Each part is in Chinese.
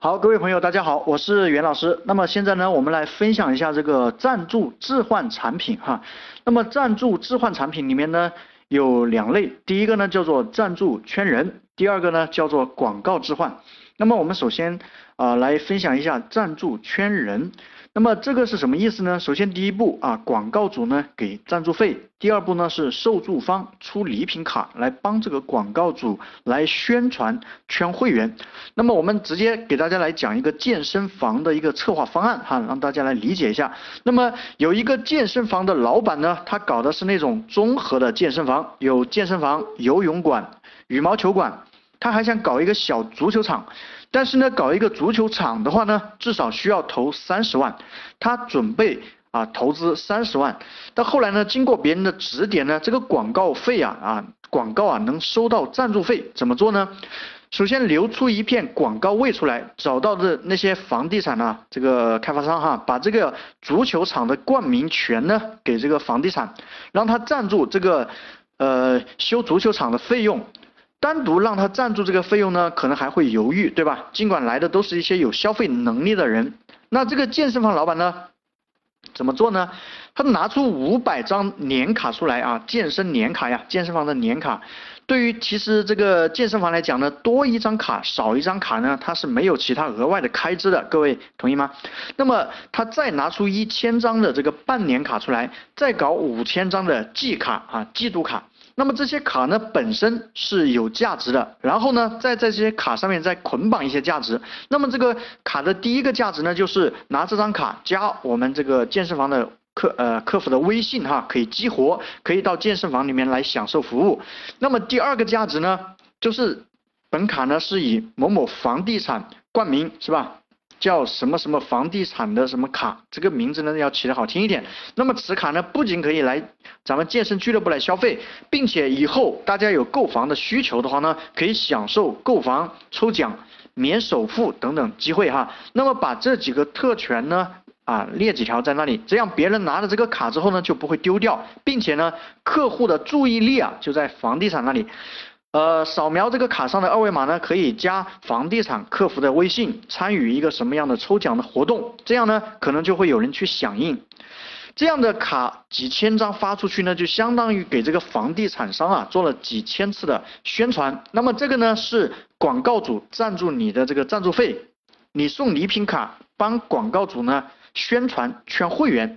好，各位朋友，大家好，我是袁老师。那么现在呢，我们来分享一下这个赞助置换产品哈。那么赞助置换产品里面呢有两类，第一个呢叫做赞助圈人，第二个呢叫做广告置换。那么我们首先啊来分享一下赞助圈人。那么这个是什么意思呢？首先第一步啊，广告主呢给赞助费；第二步呢是受助方出礼品卡来帮这个广告主来宣传圈会员。那么我们直接给大家来讲一个健身房的一个策划方案哈，让大家来理解一下。那么有一个健身房的老板呢，他搞的是那种综合的健身房，有健身房、游泳馆、羽毛球馆，他还想搞一个小足球场。但是呢，搞一个足球场的话呢，至少需要投三十万，他准备啊投资三十万，但后来呢，经过别人的指点呢，这个广告费啊啊广告啊能收到赞助费，怎么做呢？首先留出一片广告位出来，找到的那些房地产啊这个开发商哈，把这个足球场的冠名权呢给这个房地产，让他赞助这个呃修足球场的费用。单独让他赞助这个费用呢，可能还会犹豫，对吧？尽管来的都是一些有消费能力的人，那这个健身房老板呢，怎么做呢？他拿出五百张年卡出来啊，健身年卡呀，健身房的年卡。对于其实这个健身房来讲呢，多一张卡少一张卡呢，它是没有其他额外的开支的，各位同意吗？那么他再拿出一千张的这个半年卡出来，再搞五千张的季卡啊，季度卡。那么这些卡呢本身是有价值的，然后呢再在这些卡上面再捆绑一些价值。那么这个卡的第一个价值呢，就是拿这张卡加我们这个健身房的客呃客服的微信哈，可以激活，可以到健身房里面来享受服务。那么第二个价值呢，就是本卡呢是以某某房地产冠名是吧？叫什么什么房地产的什么卡，这个名字呢要起得好听一点。那么此卡呢，不仅可以来咱们健身俱乐部来消费，并且以后大家有购房的需求的话呢，可以享受购房抽奖、免首付等等机会哈。那么把这几个特权呢，啊列几条在那里，这样别人拿了这个卡之后呢，就不会丢掉，并且呢，客户的注意力啊就在房地产那里。呃，扫描这个卡上的二维码呢，可以加房地产客服的微信，参与一个什么样的抽奖的活动？这样呢，可能就会有人去响应。这样的卡几千张发出去呢，就相当于给这个房地产商啊做了几千次的宣传。那么这个呢是广告主赞助你的这个赞助费，你送礼品卡帮广告主呢。宣传圈会员，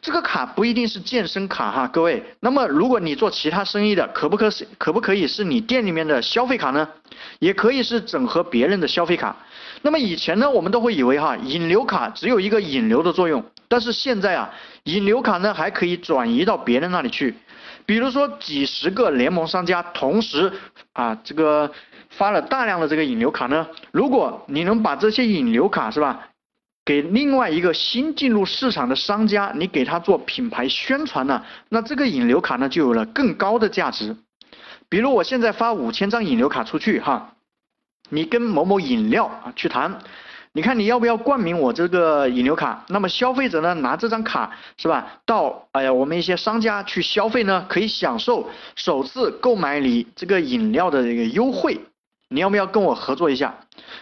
这个卡不一定是健身卡哈，各位。那么如果你做其他生意的，可不可可不可以是你店里面的消费卡呢？也可以是整合别人的消费卡。那么以前呢，我们都会以为哈，引流卡只有一个引流的作用，但是现在啊，引流卡呢还可以转移到别人那里去。比如说几十个联盟商家同时啊这个发了大量的这个引流卡呢，如果你能把这些引流卡是吧？给另外一个新进入市场的商家，你给他做品牌宣传呢，那这个引流卡呢就有了更高的价值。比如我现在发五千张引流卡出去哈，你跟某某饮料啊去谈，你看你要不要冠名我这个引流卡？那么消费者呢拿这张卡是吧，到哎呀我们一些商家去消费呢，可以享受首次购买你这个饮料的这个优惠。你要不要跟我合作一下？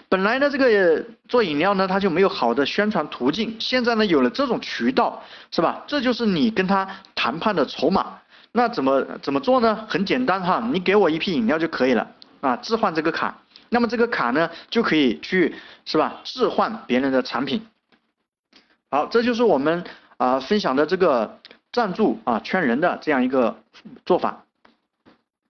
本来呢，这个做饮料呢，它就没有好的宣传途径。现在呢，有了这种渠道，是吧？这就是你跟他谈判的筹码。那怎么怎么做呢？很简单哈，你给我一批饮料就可以了啊，置换这个卡。那么这个卡呢，就可以去是吧？置换别人的产品。好，这就是我们啊分享的这个赞助啊圈人的这样一个做法。